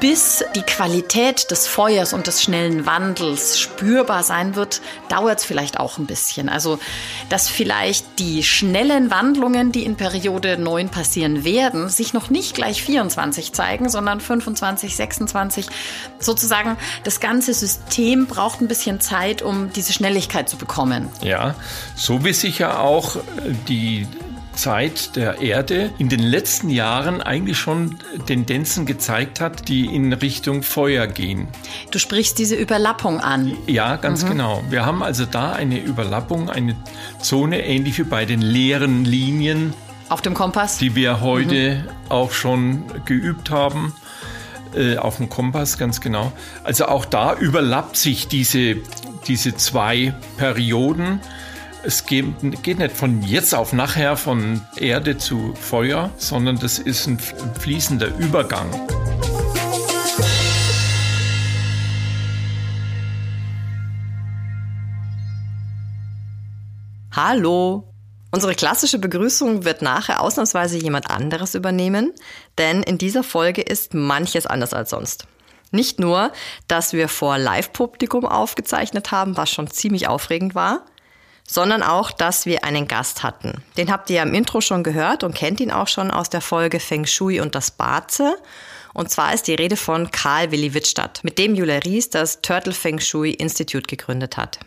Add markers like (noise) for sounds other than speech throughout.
bis die Qualität des Feuers und des schnellen Wandels spürbar sein wird, dauert es vielleicht auch ein bisschen. Also, dass vielleicht die schnellen Wandlungen, die in Periode 9 passieren werden, sich noch nicht gleich 24 zeigen, sondern 25, 26. Sozusagen, das ganze System braucht ein bisschen Zeit, um diese Schnelligkeit zu bekommen. Ja, so wie sich ja auch die Zeit der Erde in den letzten Jahren eigentlich schon Tendenzen gezeigt hat, die in Richtung Feuer gehen. Du sprichst diese Überlappung an. Ja, ganz mhm. genau. Wir haben also da eine Überlappung, eine Zone ähnlich wie bei den leeren Linien. Auf dem Kompass? Die wir heute mhm. auch schon geübt haben. Äh, auf dem Kompass, ganz genau. Also auch da überlappt sich diese, diese zwei Perioden. Es geht, nicht von jetzt auf nachher von Erde zu Feuer, sondern das ist ein fließender Übergang. Hallo! Unsere klassische Begrüßung wird nachher ausnahmsweise jemand anderes übernehmen, denn in dieser Folge ist manches anders als sonst. Nicht nur, dass wir vor Live-Publikum aufgezeichnet haben, was schon ziemlich aufregend war, sondern auch, dass wir einen Gast hatten. Den habt ihr ja im Intro schon gehört und kennt ihn auch schon aus der Folge Feng Shui und das Barze. Und zwar ist die Rede von Karl Willi Wittstadt, mit dem Julia Ries das Turtle Feng Shui Institute gegründet hat.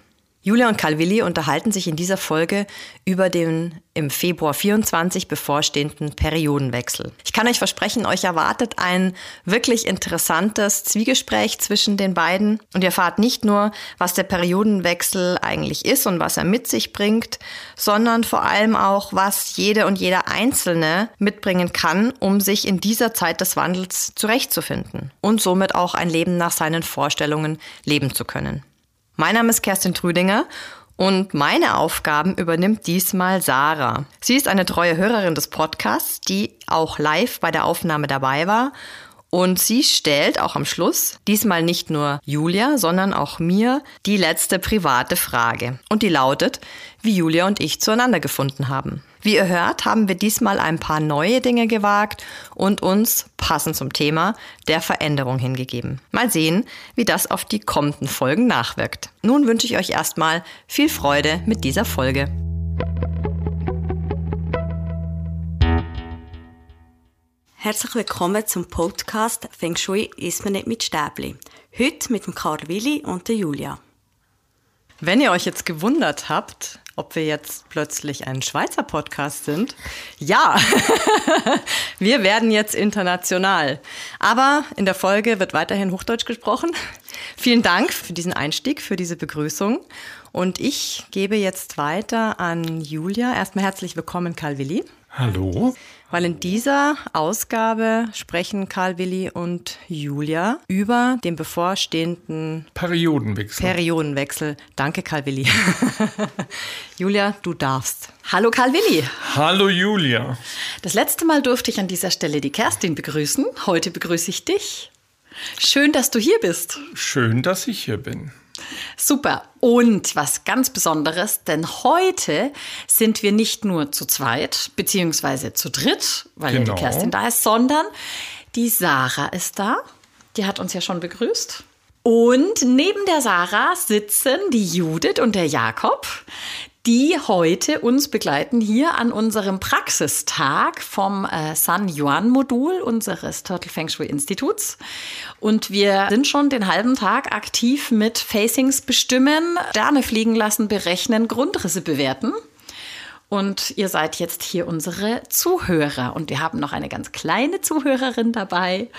Julia und Karl Willi unterhalten sich in dieser Folge über den im Februar 24 bevorstehenden Periodenwechsel. Ich kann euch versprechen, euch erwartet ein wirklich interessantes Zwiegespräch zwischen den beiden und ihr erfahrt nicht nur, was der Periodenwechsel eigentlich ist und was er mit sich bringt, sondern vor allem auch, was jede und jeder Einzelne mitbringen kann, um sich in dieser Zeit des Wandels zurechtzufinden und somit auch ein Leben nach seinen Vorstellungen leben zu können. Mein Name ist Kerstin Trüdinger und meine Aufgaben übernimmt diesmal Sarah. Sie ist eine treue Hörerin des Podcasts, die auch live bei der Aufnahme dabei war und sie stellt auch am Schluss, diesmal nicht nur Julia, sondern auch mir, die letzte private Frage. Und die lautet, wie Julia und ich zueinander gefunden haben. Wie ihr hört, haben wir diesmal ein paar neue Dinge gewagt und uns, passend zum Thema, der Veränderung hingegeben. Mal sehen, wie das auf die kommenden Folgen nachwirkt. Nun wünsche ich euch erstmal viel Freude mit dieser Folge. Herzlich willkommen zum Podcast Feng Shui ist man nicht mit Stäbli. Heute mit dem Karl Willi und der Julia. Wenn ihr euch jetzt gewundert habt, ob wir jetzt plötzlich ein Schweizer Podcast sind, ja, (laughs) wir werden jetzt international. Aber in der Folge wird weiterhin Hochdeutsch gesprochen. Vielen Dank für diesen Einstieg, für diese Begrüßung. Und ich gebe jetzt weiter an Julia. Erstmal herzlich willkommen, Karl Willi. Hallo. Weil in dieser Ausgabe sprechen Karl Willi und Julia über den bevorstehenden Periodenwechsel. Periodenwechsel. Danke, Karl Willi. (laughs) Julia, du darfst. Hallo Karl Willi. Hallo Julia. Das letzte Mal durfte ich an dieser Stelle die Kerstin begrüßen. Heute begrüße ich dich. Schön, dass du hier bist. Schön, dass ich hier bin. Super. Und was ganz Besonderes, denn heute sind wir nicht nur zu zweit, beziehungsweise zu dritt, weil genau. ja die genau. Kerstin da ist, sondern die Sarah ist da. Die hat uns ja schon begrüßt. Und neben der Sarah sitzen die Judith und der Jakob die heute uns begleiten hier an unserem Praxistag vom äh, San Yuan Modul unseres Turtle Feng Shui Instituts. Und wir sind schon den halben Tag aktiv mit Facings bestimmen, Sterne fliegen lassen, berechnen, Grundrisse bewerten. Und ihr seid jetzt hier unsere Zuhörer. Und wir haben noch eine ganz kleine Zuhörerin dabei.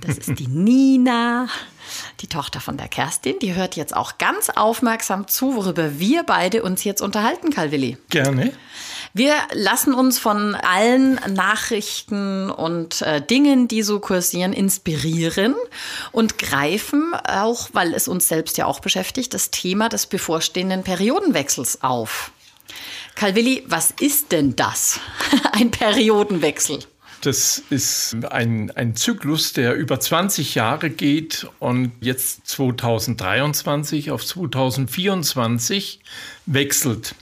Das ist die (laughs) Nina die Tochter von der Kerstin, die hört jetzt auch ganz aufmerksam zu, worüber wir beide uns jetzt unterhalten, Calvilli. Gerne. Wir lassen uns von allen Nachrichten und äh, Dingen, die so kursieren, inspirieren und greifen auch, weil es uns selbst ja auch beschäftigt, das Thema des bevorstehenden Periodenwechsels auf. Calvilli, was ist denn das? (laughs) Ein Periodenwechsel. Das ist ein, ein Zyklus, der über 20 Jahre geht und jetzt 2023 auf 2024 wechselt.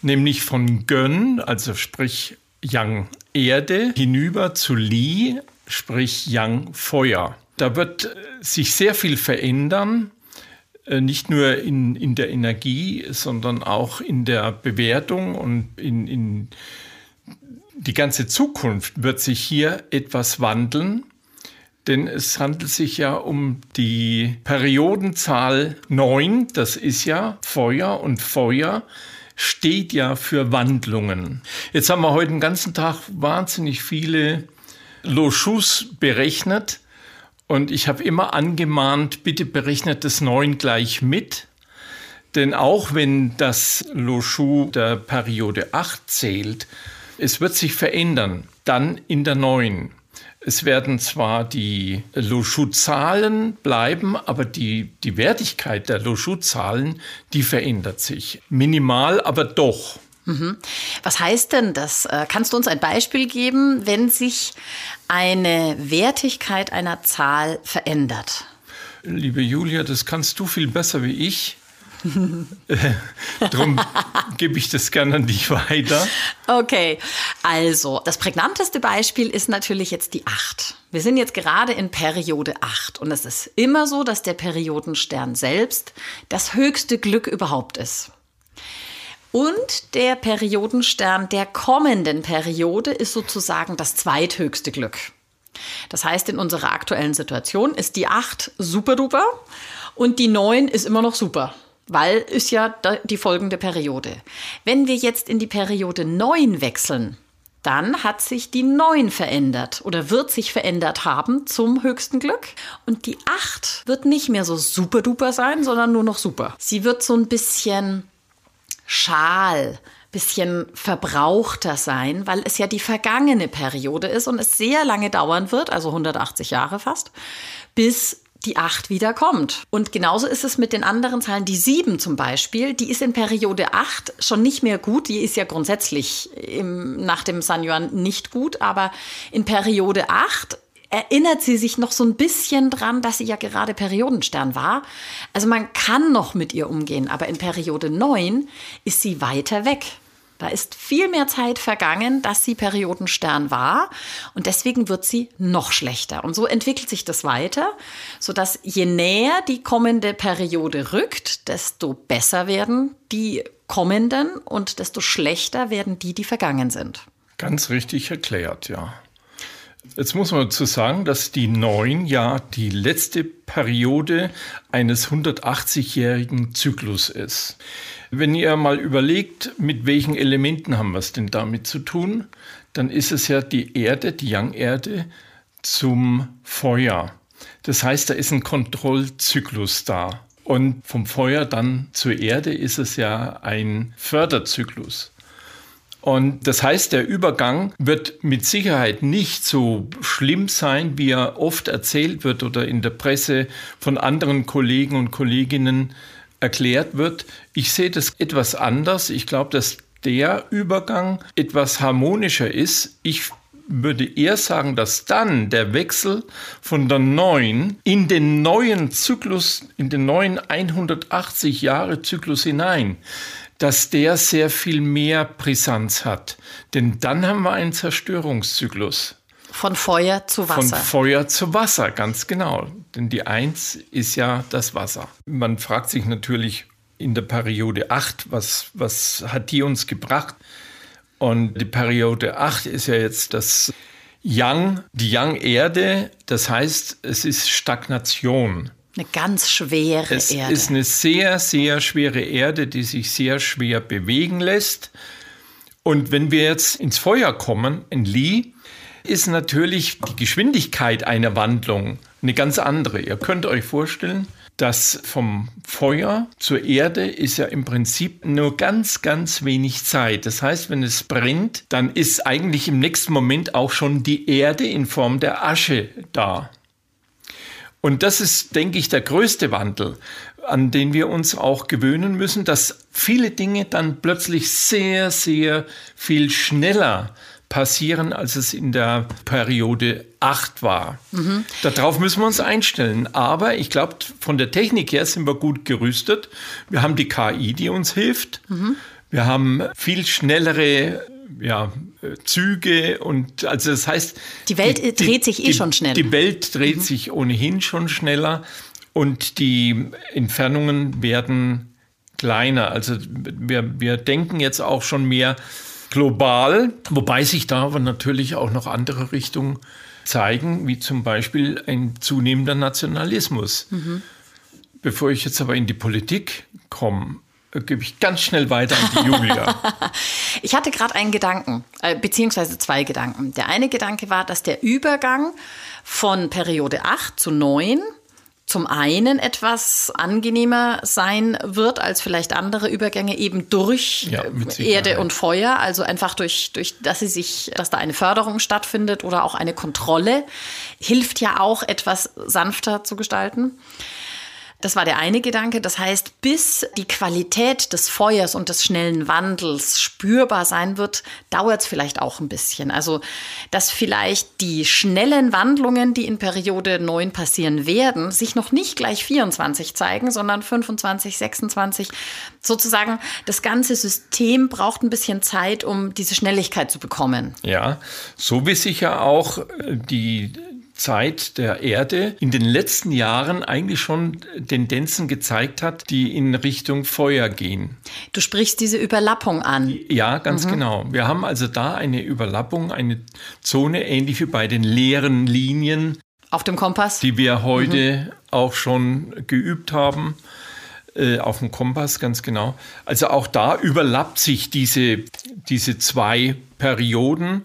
Nämlich von Gön, also sprich Yang Erde, hinüber zu Li, sprich Yang Feuer. Da wird sich sehr viel verändern, äh, nicht nur in, in der Energie, sondern auch in der Bewertung und in, in die ganze Zukunft wird sich hier etwas wandeln. Denn es handelt sich ja um die Periodenzahl 9, das ist ja Feuer und Feuer steht ja für Wandlungen. Jetzt haben wir heute den ganzen Tag wahnsinnig viele Loschus berechnet und ich habe immer angemahnt, bitte berechnet das 9 gleich mit. Denn auch wenn das Loschu der Periode 8 zählt, es wird sich verändern, dann in der 9. Es werden zwar die Loschu-Zahlen bleiben, aber die, die Wertigkeit der Loschu-Zahlen, die verändert sich. Minimal, aber doch. Mhm. Was heißt denn das? Äh, kannst du uns ein Beispiel geben, wenn sich eine Wertigkeit einer Zahl verändert? Liebe Julia, das kannst du viel besser wie ich. Darum (laughs) gebe ich das gerne an dich weiter. Okay, also das prägnanteste Beispiel ist natürlich jetzt die 8. Wir sind jetzt gerade in Periode 8 und es ist immer so, dass der Periodenstern selbst das höchste Glück überhaupt ist. Und der Periodenstern der kommenden Periode ist sozusagen das zweithöchste Glück. Das heißt, in unserer aktuellen Situation ist die 8 super duper und die 9 ist immer noch super weil ist ja die folgende Periode. Wenn wir jetzt in die Periode 9 wechseln, dann hat sich die 9 verändert oder wird sich verändert haben zum höchsten Glück. Und die 8 wird nicht mehr so super duper sein, sondern nur noch super. Sie wird so ein bisschen schal, bisschen verbrauchter sein, weil es ja die vergangene Periode ist und es sehr lange dauern wird, also 180 Jahre fast, bis die 8 wieder kommt. Und genauso ist es mit den anderen Zahlen. Die 7 zum Beispiel, die ist in Periode 8 schon nicht mehr gut. Die ist ja grundsätzlich im, nach dem San Yuan nicht gut, aber in Periode 8 erinnert sie sich noch so ein bisschen dran, dass sie ja gerade Periodenstern war. Also man kann noch mit ihr umgehen, aber in Periode 9 ist sie weiter weg. Da ist viel mehr Zeit vergangen, dass sie Periodenstern war und deswegen wird sie noch schlechter. Und so entwickelt sich das weiter, sodass je näher die kommende Periode rückt, desto besser werden die kommenden und desto schlechter werden die, die vergangen sind. Ganz richtig erklärt, ja. Jetzt muss man dazu sagen, dass die neun ja die letzte Periode eines 180-jährigen Zyklus ist. Wenn ihr mal überlegt, mit welchen Elementen haben wir es denn damit zu tun, dann ist es ja die Erde, die Yang-Erde zum Feuer. Das heißt, da ist ein Kontrollzyklus da. Und vom Feuer dann zur Erde ist es ja ein Förderzyklus. Und das heißt, der Übergang wird mit Sicherheit nicht so schlimm sein, wie er oft erzählt wird oder in der Presse von anderen Kollegen und Kolleginnen erklärt wird. Ich sehe das etwas anders. Ich glaube, dass der Übergang etwas harmonischer ist. Ich würde eher sagen, dass dann der Wechsel von der neuen in den neuen Zyklus, in den neuen 180 Jahre Zyklus hinein, dass der sehr viel mehr Brisanz hat. Denn dann haben wir einen Zerstörungszyklus. Von Feuer zu Wasser. Von Feuer zu Wasser, ganz genau. Denn die Eins ist ja das Wasser. Man fragt sich natürlich in der Periode 8, was, was hat die uns gebracht? Und die Periode 8 ist ja jetzt das Yang, die Yang-Erde. Das heißt, es ist Stagnation. Eine ganz schwere es Erde. Es ist eine sehr, sehr schwere Erde, die sich sehr schwer bewegen lässt. Und wenn wir jetzt ins Feuer kommen, in Li, ist natürlich die Geschwindigkeit einer Wandlung eine ganz andere. Ihr könnt euch vorstellen, dass vom Feuer zur Erde ist ja im Prinzip nur ganz, ganz wenig Zeit. Das heißt, wenn es brennt, dann ist eigentlich im nächsten Moment auch schon die Erde in Form der Asche da. Und das ist, denke ich, der größte Wandel, an den wir uns auch gewöhnen müssen, dass viele Dinge dann plötzlich sehr, sehr viel schneller passieren, als es in der Periode 8 war. Mhm. Darauf müssen wir uns einstellen. Aber ich glaube, von der Technik her sind wir gut gerüstet. Wir haben die KI, die uns hilft. Mhm. Wir haben viel schnellere ja, Züge und also das heißt. Die Welt die, dreht sich eh die, schon schneller. Die Welt dreht mhm. sich ohnehin schon schneller und die Entfernungen werden kleiner. Also wir, wir denken jetzt auch schon mehr global, wobei sich da aber natürlich auch noch andere Richtungen zeigen, wie zum Beispiel ein zunehmender Nationalismus. Mhm. Bevor ich jetzt aber in die Politik komme, gebe ich ganz schnell weiter an die Julia. (laughs) ich hatte gerade einen Gedanken, äh, beziehungsweise zwei Gedanken. Der eine Gedanke war, dass der Übergang von Periode 8 zu 9 zum einen etwas angenehmer sein wird als vielleicht andere Übergänge eben durch ja, Erde und Feuer, also einfach durch, durch, dass sie sich, dass da eine Förderung stattfindet oder auch eine Kontrolle, hilft ja auch etwas sanfter zu gestalten. Das war der eine Gedanke. Das heißt, bis die Qualität des Feuers und des schnellen Wandels spürbar sein wird, dauert es vielleicht auch ein bisschen. Also, dass vielleicht die schnellen Wandlungen, die in Periode 9 passieren werden, sich noch nicht gleich 24 zeigen, sondern 25, 26. Sozusagen, das ganze System braucht ein bisschen Zeit, um diese Schnelligkeit zu bekommen. Ja, so wie sich ja auch die Zeit der Erde in den letzten Jahren eigentlich schon Tendenzen gezeigt hat, die in Richtung Feuer gehen. Du sprichst diese Überlappung an. Ja, ganz mhm. genau. Wir haben also da eine Überlappung, eine Zone ähnlich wie bei den leeren Linien. Auf dem Kompass? Die wir heute mhm. auch schon geübt haben äh, auf dem Kompass, ganz genau. Also auch da überlappt sich diese, diese zwei Perioden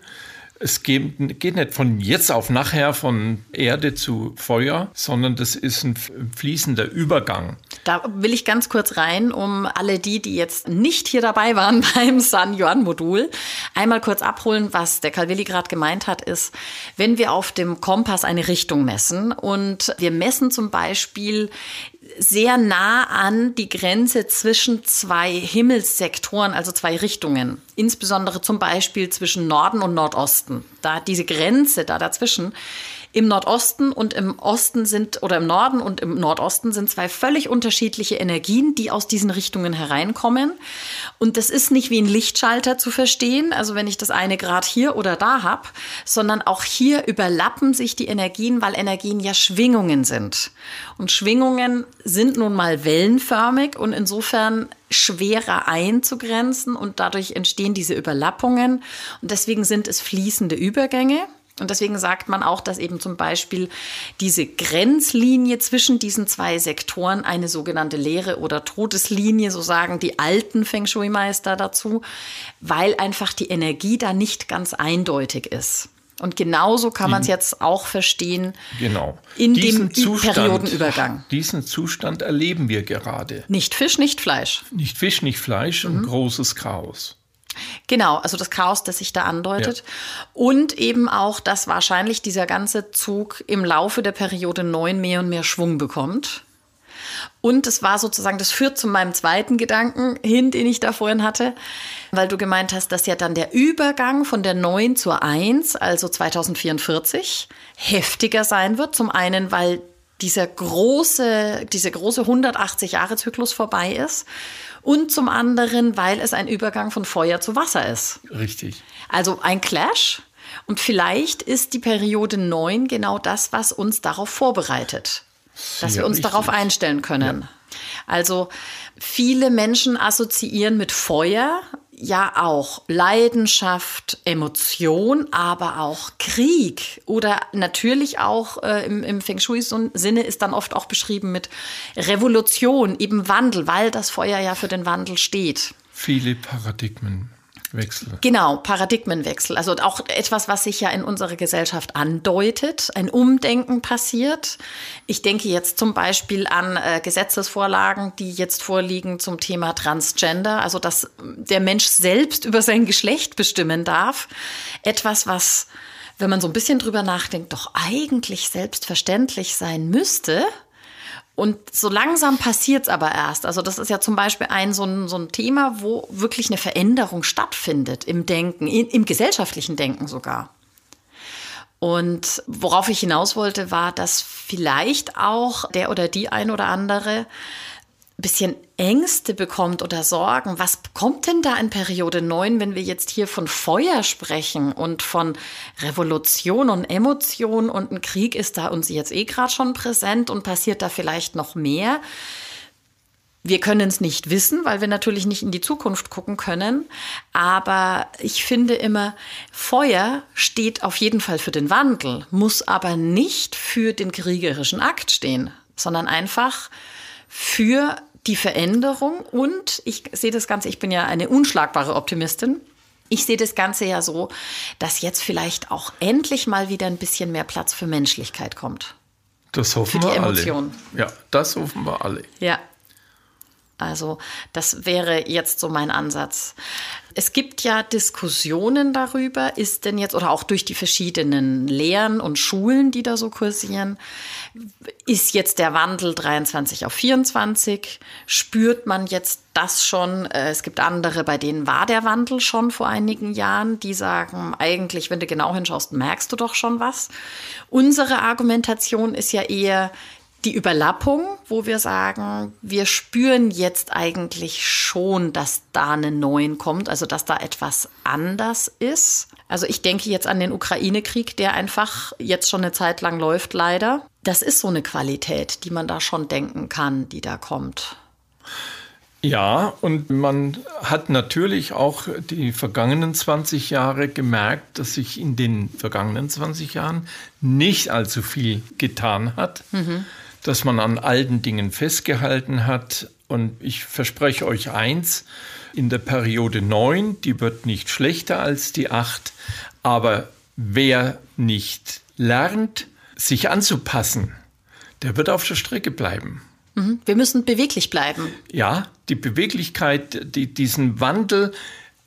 es geht, geht nicht von jetzt auf nachher von Erde zu Feuer, sondern das ist ein fließender Übergang. Da will ich ganz kurz rein, um alle die, die jetzt nicht hier dabei waren (laughs) beim San Yuan Modul, einmal kurz abholen, was der Calvilli gerade gemeint hat, ist, wenn wir auf dem Kompass eine Richtung messen und wir messen zum Beispiel sehr nah an die Grenze zwischen zwei Himmelssektoren, also zwei Richtungen. Insbesondere zum Beispiel zwischen Norden und Nordosten. Da diese Grenze da dazwischen im Nordosten und im Osten sind, oder im Norden und im Nordosten sind zwei völlig unterschiedliche Energien, die aus diesen Richtungen hereinkommen. Und das ist nicht wie ein Lichtschalter zu verstehen, also wenn ich das eine Grad hier oder da habe, sondern auch hier überlappen sich die Energien, weil Energien ja Schwingungen sind. Und Schwingungen sind nun mal wellenförmig und insofern schwerer einzugrenzen und dadurch entstehen diese Überlappungen. Und deswegen sind es fließende Übergänge. Und deswegen sagt man auch, dass eben zum Beispiel diese Grenzlinie zwischen diesen zwei Sektoren eine sogenannte leere oder Todeslinie, so sagen die alten Feng Shui-Meister dazu, weil einfach die Energie da nicht ganz eindeutig ist. Und genauso kann man es jetzt auch verstehen genau. in diesen dem Zustand, Periodenübergang. Diesen Zustand erleben wir gerade. Nicht Fisch, nicht Fleisch. Nicht Fisch, nicht Fleisch mhm. und großes Chaos. Genau, also das Chaos, das sich da andeutet. Ja. Und eben auch, dass wahrscheinlich dieser ganze Zug im Laufe der Periode 9 mehr und mehr Schwung bekommt. Und es war sozusagen, das führt zu meinem zweiten Gedanken hin, den ich da vorhin hatte, weil du gemeint hast, dass ja dann der Übergang von der 9 zur 1, also 2044, heftiger sein wird. Zum einen, weil dieser große, diese große 180 Jahre Zyklus vorbei ist und zum anderen, weil es ein Übergang von Feuer zu Wasser ist. Richtig. Also ein Clash. Und vielleicht ist die Periode 9 genau das, was uns darauf vorbereitet. Dass wir uns richtig. darauf einstellen können. Ja. Also viele Menschen assoziieren mit Feuer ja auch Leidenschaft, Emotion, aber auch Krieg oder natürlich auch äh, im, im Feng Shui-Sinne ist dann oft auch beschrieben mit Revolution, eben Wandel, weil das Feuer ja für den Wandel steht. Viele Paradigmen. Wechsel. Genau, Paradigmenwechsel. Also auch etwas, was sich ja in unserer Gesellschaft andeutet. Ein Umdenken passiert. Ich denke jetzt zum Beispiel an äh, Gesetzesvorlagen, die jetzt vorliegen zum Thema Transgender. Also, dass der Mensch selbst über sein Geschlecht bestimmen darf. Etwas, was, wenn man so ein bisschen drüber nachdenkt, doch eigentlich selbstverständlich sein müsste. Und so langsam passiert es aber erst. Also das ist ja zum Beispiel ein so, ein so ein Thema, wo wirklich eine Veränderung stattfindet im Denken, in, im gesellschaftlichen Denken sogar. Und worauf ich hinaus wollte, war, dass vielleicht auch der oder die ein oder andere bisschen Ängste bekommt oder Sorgen. Was kommt denn da in Periode 9, wenn wir jetzt hier von Feuer sprechen und von Revolution und Emotion und ein Krieg ist da uns jetzt eh gerade schon präsent und passiert da vielleicht noch mehr? Wir können es nicht wissen, weil wir natürlich nicht in die Zukunft gucken können. Aber ich finde immer, Feuer steht auf jeden Fall für den Wandel, muss aber nicht für den kriegerischen Akt stehen, sondern einfach für die Veränderung. Und ich sehe das Ganze, ich bin ja eine unschlagbare Optimistin. Ich sehe das Ganze ja so, dass jetzt vielleicht auch endlich mal wieder ein bisschen mehr Platz für Menschlichkeit kommt. Das hoffen für die wir Emotionen. alle. Ja, das hoffen wir alle. Ja, also das wäre jetzt so mein Ansatz. Es gibt ja Diskussionen darüber, ist denn jetzt, oder auch durch die verschiedenen Lehren und Schulen, die da so kursieren, ist jetzt der Wandel 23 auf 24? Spürt man jetzt das schon? Äh, es gibt andere, bei denen war der Wandel schon vor einigen Jahren, die sagen, eigentlich, wenn du genau hinschaust, merkst du doch schon was. Unsere Argumentation ist ja eher, die Überlappung, wo wir sagen, wir spüren jetzt eigentlich schon, dass da eine Neuen kommt, also dass da etwas anders ist. Also ich denke jetzt an den Ukraine-Krieg, der einfach jetzt schon eine Zeit lang läuft, leider. Das ist so eine Qualität, die man da schon denken kann, die da kommt. Ja, und man hat natürlich auch die vergangenen 20 Jahre gemerkt, dass sich in den vergangenen 20 Jahren nicht allzu viel getan hat. Mhm dass man an alten Dingen festgehalten hat. Und ich verspreche euch eins, in der Periode 9, die wird nicht schlechter als die 8, aber wer nicht lernt, sich anzupassen, der wird auf der Strecke bleiben. Mhm. Wir müssen beweglich bleiben. Ja, die Beweglichkeit, die, diesen Wandel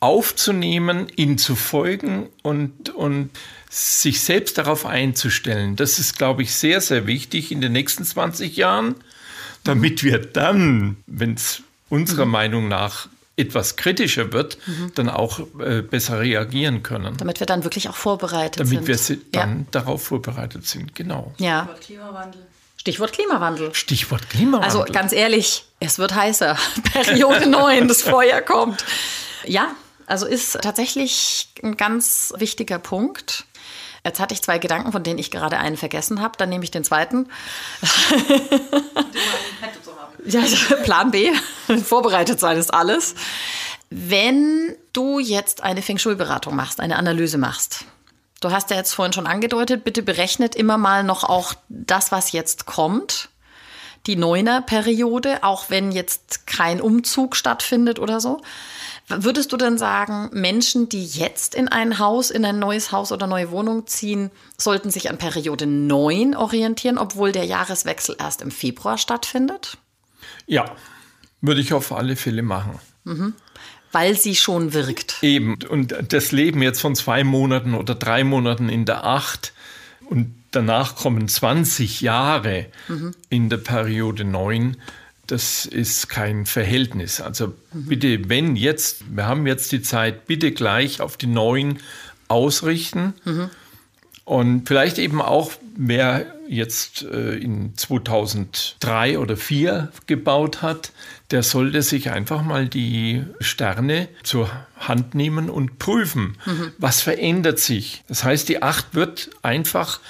aufzunehmen, ihn zu folgen und, und sich selbst darauf einzustellen. Das ist, glaube ich, sehr, sehr wichtig in den nächsten 20 Jahren, damit wir dann, wenn es unserer mhm. Meinung nach etwas kritischer wird, mhm. dann auch äh, besser reagieren können. Damit wir dann wirklich auch vorbereitet Damit sind. Damit wir dann ja. darauf vorbereitet sind, genau. Ja. Stichwort Klimawandel. Stichwort Klimawandel. Stichwort Klimawandel. Also ganz ehrlich, es wird heißer. (laughs) Periode 9, das Feuer kommt. Ja, also ist tatsächlich ein ganz wichtiger Punkt. Jetzt hatte ich zwei Gedanken, von denen ich gerade einen vergessen habe. Dann nehme ich den zweiten. (laughs) ja, Plan B. (laughs) Vorbereitet sein ist alles. Wenn du jetzt eine Feng Shui-Beratung machst, eine Analyse machst, du hast ja jetzt vorhin schon angedeutet, bitte berechnet immer mal noch auch das, was jetzt kommt die Neuner-Periode, auch wenn jetzt kein Umzug stattfindet oder so. Würdest du denn sagen, Menschen, die jetzt in ein Haus, in ein neues Haus oder neue Wohnung ziehen, sollten sich an Periode 9 orientieren, obwohl der Jahreswechsel erst im Februar stattfindet? Ja, würde ich auf alle Fälle machen. Mhm. Weil sie schon wirkt. Eben. Und das Leben jetzt von zwei Monaten oder drei Monaten in der Acht und danach kommen 20 Jahre mhm. in der Periode 9 das ist kein Verhältnis. Also bitte, wenn jetzt, wir haben jetzt die Zeit, bitte gleich auf die neuen ausrichten. Mhm. Und vielleicht eben auch, wer jetzt äh, in 2003 oder 2004 gebaut hat, der sollte sich einfach mal die Sterne zur Hand nehmen und prüfen, mhm. was verändert sich. Das heißt, die 8 wird einfach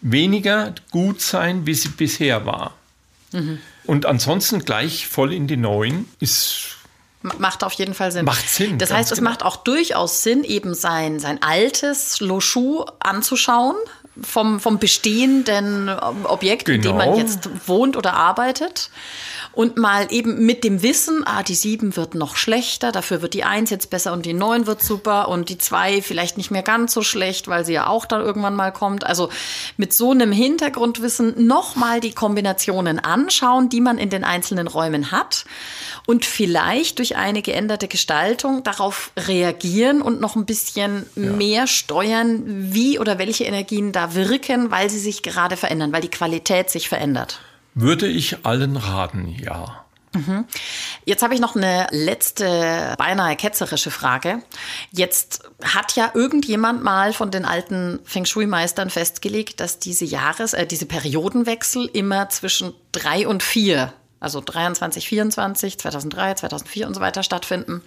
weniger gut sein, wie sie bisher war. Mhm. Und ansonsten gleich voll in die neuen ist Macht auf jeden Fall Sinn. Macht Sinn. Das heißt, es genau. macht auch durchaus Sinn, eben sein, sein altes Loschu anzuschauen, vom, vom bestehenden Objekt, genau. in dem man genau. jetzt wohnt oder arbeitet und mal eben mit dem Wissen, ah, die 7 wird noch schlechter, dafür wird die 1 jetzt besser und die 9 wird super und die 2 vielleicht nicht mehr ganz so schlecht, weil sie ja auch dann irgendwann mal kommt. Also mit so einem Hintergrundwissen nochmal die Kombinationen anschauen, die man in den einzelnen Räumen hat und vielleicht durch eine geänderte Gestaltung darauf reagieren und noch ein bisschen ja. mehr steuern, wie oder welche Energien da wirken, weil sie sich gerade verändern, weil die Qualität sich verändert. Würde ich allen raten, ja. Mhm. Jetzt habe ich noch eine letzte, beinahe ketzerische Frage. Jetzt hat ja irgendjemand mal von den alten Feng Shui-Meistern festgelegt, dass diese Jahres-, äh, diese Periodenwechsel immer zwischen drei und vier also 23, 24, 2003, 2004 und so weiter stattfinden.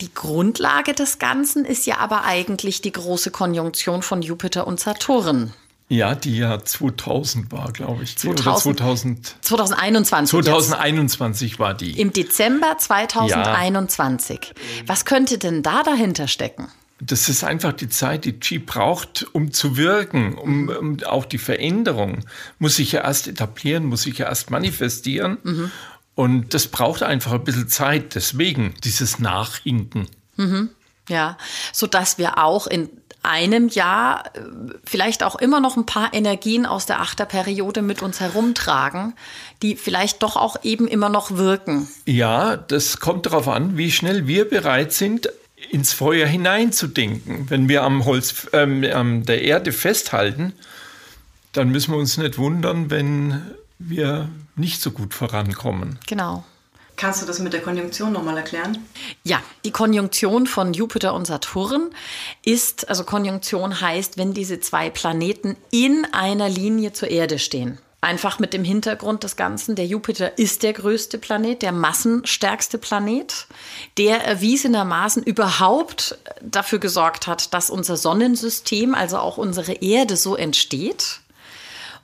Die Grundlage des Ganzen ist ja aber eigentlich die große Konjunktion von Jupiter und Saturn. Ja, die ja 2000 war, glaube ich. 2000, 2000, 2021. 2021 jetzt. war die. Im Dezember 2021. Ja. Was könnte denn da dahinter stecken? Das ist einfach die Zeit, die Qi braucht, um zu wirken, um, um auch die Veränderung muss sich ja erst etablieren, muss sich ja erst manifestieren. Mhm. Und das braucht einfach ein bisschen Zeit. Deswegen dieses Nachhinken. Mhm. Ja, so dass wir auch in einem Jahr äh, vielleicht auch immer noch ein paar Energien aus der Achterperiode mit uns herumtragen, die vielleicht doch auch eben immer noch wirken. Ja, das kommt darauf an, wie schnell wir bereit sind, ins Feuer hineinzudenken. Wenn wir am Holz, ähm, an der Erde festhalten, dann müssen wir uns nicht wundern, wenn wir nicht so gut vorankommen. Genau. Kannst du das mit der Konjunktion nochmal erklären? Ja, die Konjunktion von Jupiter und Saturn ist, also Konjunktion heißt, wenn diese zwei Planeten in einer Linie zur Erde stehen. Einfach mit dem Hintergrund des Ganzen, der Jupiter ist der größte Planet, der massenstärkste Planet, der erwiesenermaßen überhaupt dafür gesorgt hat, dass unser Sonnensystem, also auch unsere Erde so entsteht.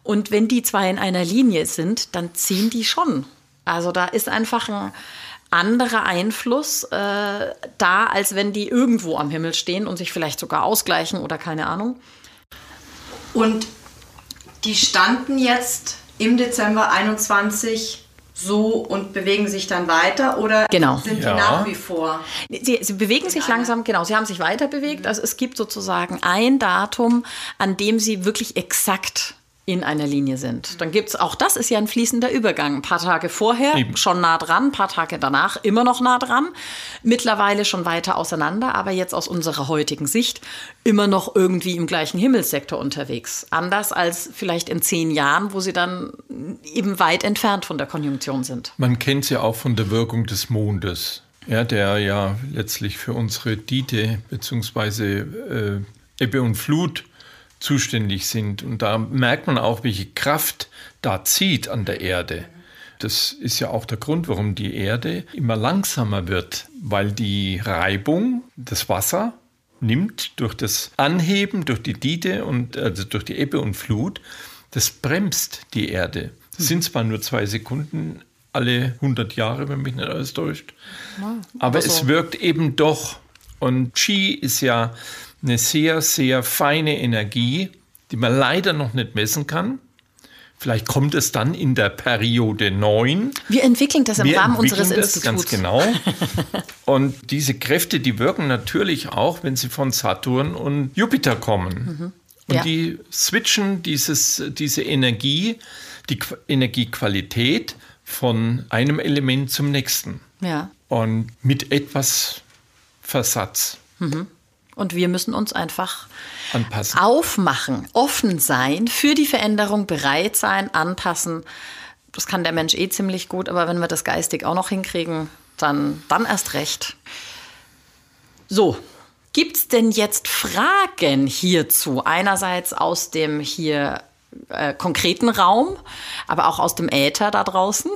Und wenn die zwei in einer Linie sind, dann ziehen die schon. Also da ist einfach ein anderer Einfluss äh, da, als wenn die irgendwo am Himmel stehen und sich vielleicht sogar ausgleichen oder keine Ahnung. Und die standen jetzt im Dezember 21 so und bewegen sich dann weiter oder genau. sind die ja. nach wie vor? Sie, sie bewegen sich langsam, genau, sie haben sich weiter bewegt. Also es gibt sozusagen ein Datum, an dem sie wirklich exakt in einer Linie sind. Dann gibt es, auch das ist ja ein fließender Übergang. Ein paar Tage vorher Eben. schon nah dran, ein paar Tage danach immer noch nah dran. Mittlerweile schon weiter auseinander, aber jetzt aus unserer heutigen Sicht immer noch irgendwie im gleichen Himmelssektor unterwegs. Anders als vielleicht in zehn Jahren, wo sie dann eben weit entfernt von der Konjunktion sind. Man kennt sie ja auch von der Wirkung des Mondes. Ja, der ja letztlich für unsere Dite bzw. Äh, Ebbe und Flut zuständig sind. Und da merkt man auch, welche Kraft da zieht an der Erde. Das ist ja auch der Grund, warum die Erde immer langsamer wird, weil die Reibung, das Wasser nimmt durch das Anheben, durch die Dite und also durch die Ebbe und Flut, das bremst die Erde. Das sind zwar nur zwei Sekunden alle 100 Jahre, wenn mich nicht alles täuscht, aber es wirkt eben doch. Und Qi ist ja eine sehr, sehr feine Energie, die man leider noch nicht messen kann. Vielleicht kommt es dann in der Periode 9. Wir entwickeln das im Wir Rahmen unseres das, Instituts. Ganz genau. (laughs) Und diese Kräfte, die wirken natürlich auch, wenn sie von Saturn und Jupiter kommen. Mhm. Und ja. die switchen dieses, diese Energie, die Qu Energiequalität von einem Element zum nächsten. Ja. Und mit etwas Versatz. Mhm. Und wir müssen uns einfach anpassen. aufmachen, offen sein, für die Veränderung bereit sein, anpassen. Das kann der Mensch eh ziemlich gut, aber wenn wir das geistig auch noch hinkriegen, dann, dann erst recht. So, gibt es denn jetzt Fragen hierzu? Einerseits aus dem hier äh, konkreten Raum, aber auch aus dem Äther da draußen.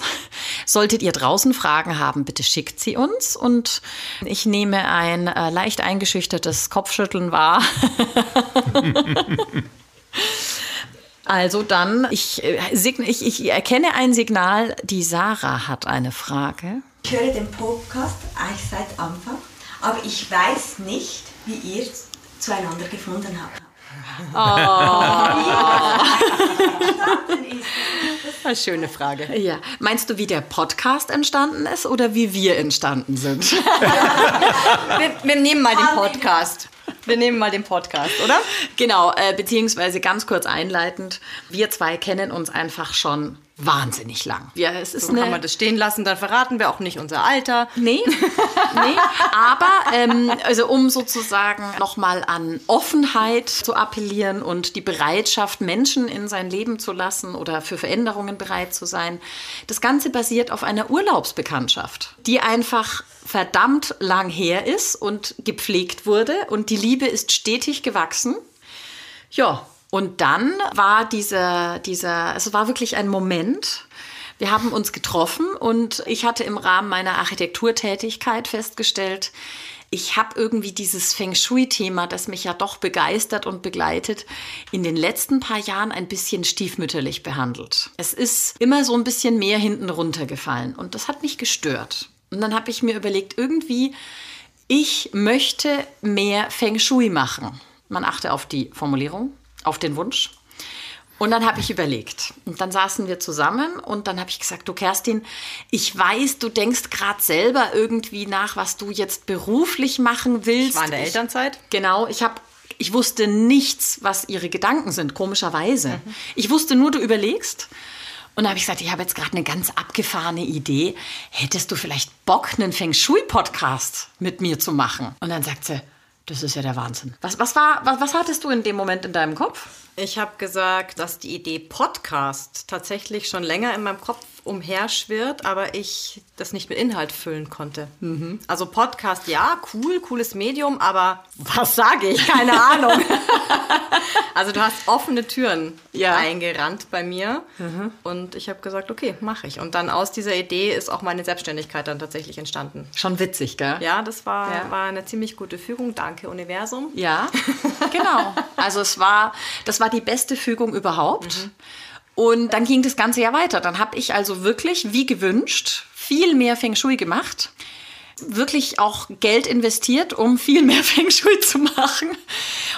Solltet ihr draußen Fragen haben, bitte schickt sie uns und ich nehme ein äh, leicht eingeschüchtertes Kopfschütteln wahr. (laughs) also dann, ich, äh, ich, ich erkenne ein Signal, die Sarah hat eine Frage. Ich höre den Podcast eigentlich seit Anfang, aber ich weiß nicht, wie ihr zueinander gefunden habt. Oh. Eine schöne Frage. Ja. Meinst du, wie der Podcast entstanden ist oder wie wir entstanden sind? (laughs) wir, wir nehmen mal den Podcast. Wir nehmen mal den Podcast, oder? Genau, äh, beziehungsweise ganz kurz einleitend. Wir zwei kennen uns einfach schon wahnsinnig lang. Ja, es ist so kann man das stehen lassen, dann verraten wir auch nicht unser Alter. Nee, (laughs) nee. aber ähm, also um sozusagen nochmal an Offenheit zu appellieren und die Bereitschaft, Menschen in sein Leben zu lassen oder für Veränderungen bereit zu sein. Das Ganze basiert auf einer Urlaubsbekanntschaft, die einfach verdammt lang her ist und gepflegt wurde und die Liebe ist stetig gewachsen. Ja, und dann war dieser, dieser, es war wirklich ein Moment, Wir haben uns getroffen und ich hatte im Rahmen meiner Architekturtätigkeit festgestellt, ich habe irgendwie dieses Feng Shui-Thema, das mich ja doch begeistert und begleitet, in den letzten paar Jahren ein bisschen stiefmütterlich behandelt. Es ist immer so ein bisschen mehr hinten runtergefallen und das hat mich gestört. Und dann habe ich mir überlegt, irgendwie, ich möchte mehr Feng Shui machen. Man achte auf die Formulierung, auf den Wunsch. Und dann habe ich überlegt. Und dann saßen wir zusammen und dann habe ich gesagt, du Kerstin, ich weiß, du denkst gerade selber irgendwie nach, was du jetzt beruflich machen willst. Ich war in der Elternzeit. Ich, genau, ich habe ich wusste nichts, was ihre Gedanken sind, komischerweise. Mhm. Ich wusste nur, du überlegst. Und da habe ich gesagt, ich habe jetzt gerade eine ganz abgefahrene Idee. Hättest du vielleicht Bock, einen Feng Shui-Podcast mit mir zu machen? Und dann sagt sie, das ist ja der Wahnsinn. Was, was, war, was, was hattest du in dem Moment in deinem Kopf? Ich habe gesagt, dass die Idee Podcast tatsächlich schon länger in meinem Kopf umherschwirrt, aber ich das nicht mit Inhalt füllen konnte. Mhm. Also Podcast, ja, cool, cooles Medium, aber was sage ich? (laughs) Keine Ahnung. (laughs) also du hast offene Türen ja. eingerannt bei mir mhm. und ich habe gesagt, okay, mache ich. Und dann aus dieser Idee ist auch meine Selbstständigkeit dann tatsächlich entstanden. Schon witzig, gell? Ja, das war, ja. war eine ziemlich gute Fügung. Danke, Universum. Ja, genau. (laughs) Also es war, das war die beste Fügung überhaupt. Mhm. Und dann ging das Ganze ja weiter. Dann habe ich also wirklich, wie gewünscht, viel mehr Feng Shui gemacht. Wirklich auch Geld investiert, um viel mehr (laughs) Feng Shui zu machen.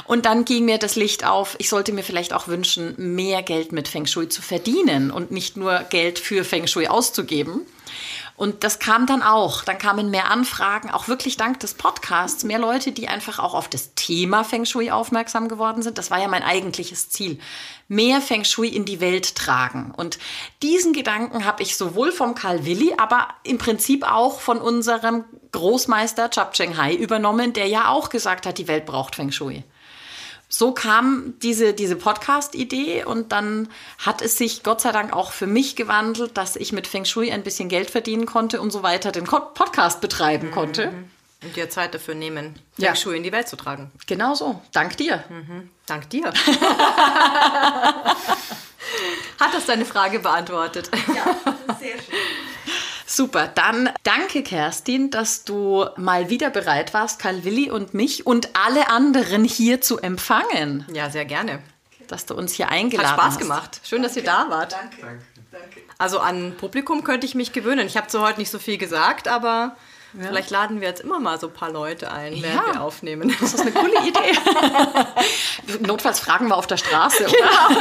Und dann ging mir das Licht auf, ich sollte mir vielleicht auch wünschen, mehr Geld mit Feng Shui zu verdienen und nicht nur Geld für Feng Shui auszugeben. Und das kam dann auch. Dann kamen mehr Anfragen, auch wirklich dank des Podcasts, mehr Leute, die einfach auch auf das Thema Feng Shui aufmerksam geworden sind. Das war ja mein eigentliches Ziel. Mehr Feng Shui in die Welt tragen. Und diesen Gedanken habe ich sowohl vom Karl Willi, aber im Prinzip auch von unserem Großmeister Chap Cheng Hai übernommen, der ja auch gesagt hat, die Welt braucht Feng Shui so kam diese, diese Podcast-Idee und dann hat es sich Gott sei Dank auch für mich gewandelt, dass ich mit Feng Shui ein bisschen Geld verdienen konnte und so weiter den Podcast betreiben mhm. konnte. Und dir Zeit dafür nehmen, Feng ja. Shui in die Welt zu tragen. Genau so. Dank dir. Mhm. Dank dir. (laughs) Hat das deine Frage beantwortet? Ja, sehr schön. Super, dann danke Kerstin, dass du mal wieder bereit warst, Karl Willi und mich und alle anderen hier zu empfangen. Ja, sehr gerne. Dass du uns hier eingeladen hast. Hat Spaß hast. gemacht. Schön, danke. dass ihr da wart. Danke. danke. Also an Publikum könnte ich mich gewöhnen. Ich habe zu heute nicht so viel gesagt, aber ja. Vielleicht laden wir jetzt immer mal so ein paar Leute ein, während ja. wir aufnehmen. Das ist eine coole Idee. (laughs) Notfalls fragen wir auf der Straße, genau.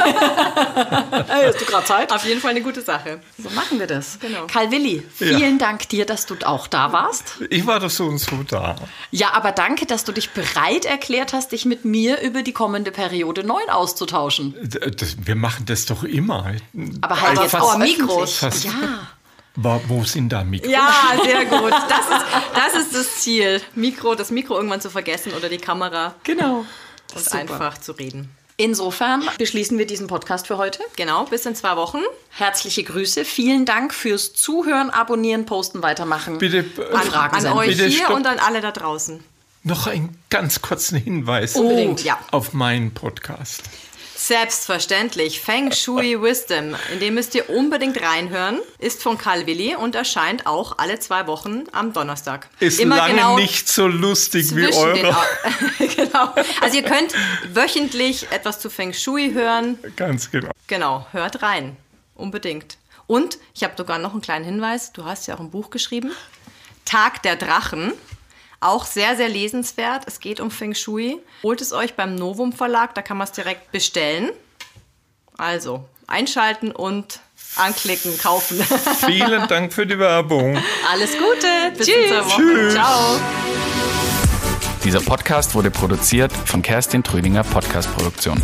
oder? hey, hast du gerade Zeit? Auf jeden Fall eine gute Sache. So machen wir das. Genau. Karl Willi, vielen ja. Dank dir, dass du auch da warst. Ich war doch so und so da. Ja, aber danke, dass du dich bereit erklärt hast, dich mit mir über die kommende Periode 9 auszutauschen. Das, wir machen das doch immer. Aber halt also jetzt auch Mikros. Ja. Wo sind da Mikros? Ja, sehr gut. Das ist, das ist das Ziel. Mikro, das Mikro irgendwann zu vergessen oder die Kamera. Genau. Und Super. einfach zu reden. Insofern beschließen wir diesen Podcast für heute. Genau, bis in zwei Wochen. Herzliche Grüße. Vielen Dank fürs Zuhören, Abonnieren, Posten, weitermachen. Bitte an, Fragen an euch Bitte hier stopp. und an alle da draußen. Noch einen ganz kurzen Hinweis Unbedingt, ja. auf meinen Podcast. Selbstverständlich. Feng Shui Wisdom. In den müsst ihr unbedingt reinhören. Ist von Karl Willi und erscheint auch alle zwei Wochen am Donnerstag. Ist Immer lange genau nicht so lustig wie eure. (laughs) genau. Also ihr könnt wöchentlich etwas zu Feng Shui hören. Ganz genau. Genau. Hört rein. Unbedingt. Und ich habe sogar noch einen kleinen Hinweis. Du hast ja auch ein Buch geschrieben. Tag der Drachen. Auch sehr, sehr lesenswert. Es geht um Feng Shui. Holt es euch beim Novum Verlag, da kann man es direkt bestellen. Also, einschalten und anklicken, kaufen. (laughs) Vielen Dank für die Werbung. Alles Gute. Bis Tschüss. Tschüss. Ciao. Dieser Podcast wurde produziert von Kerstin Trüdinger Podcast Produktion.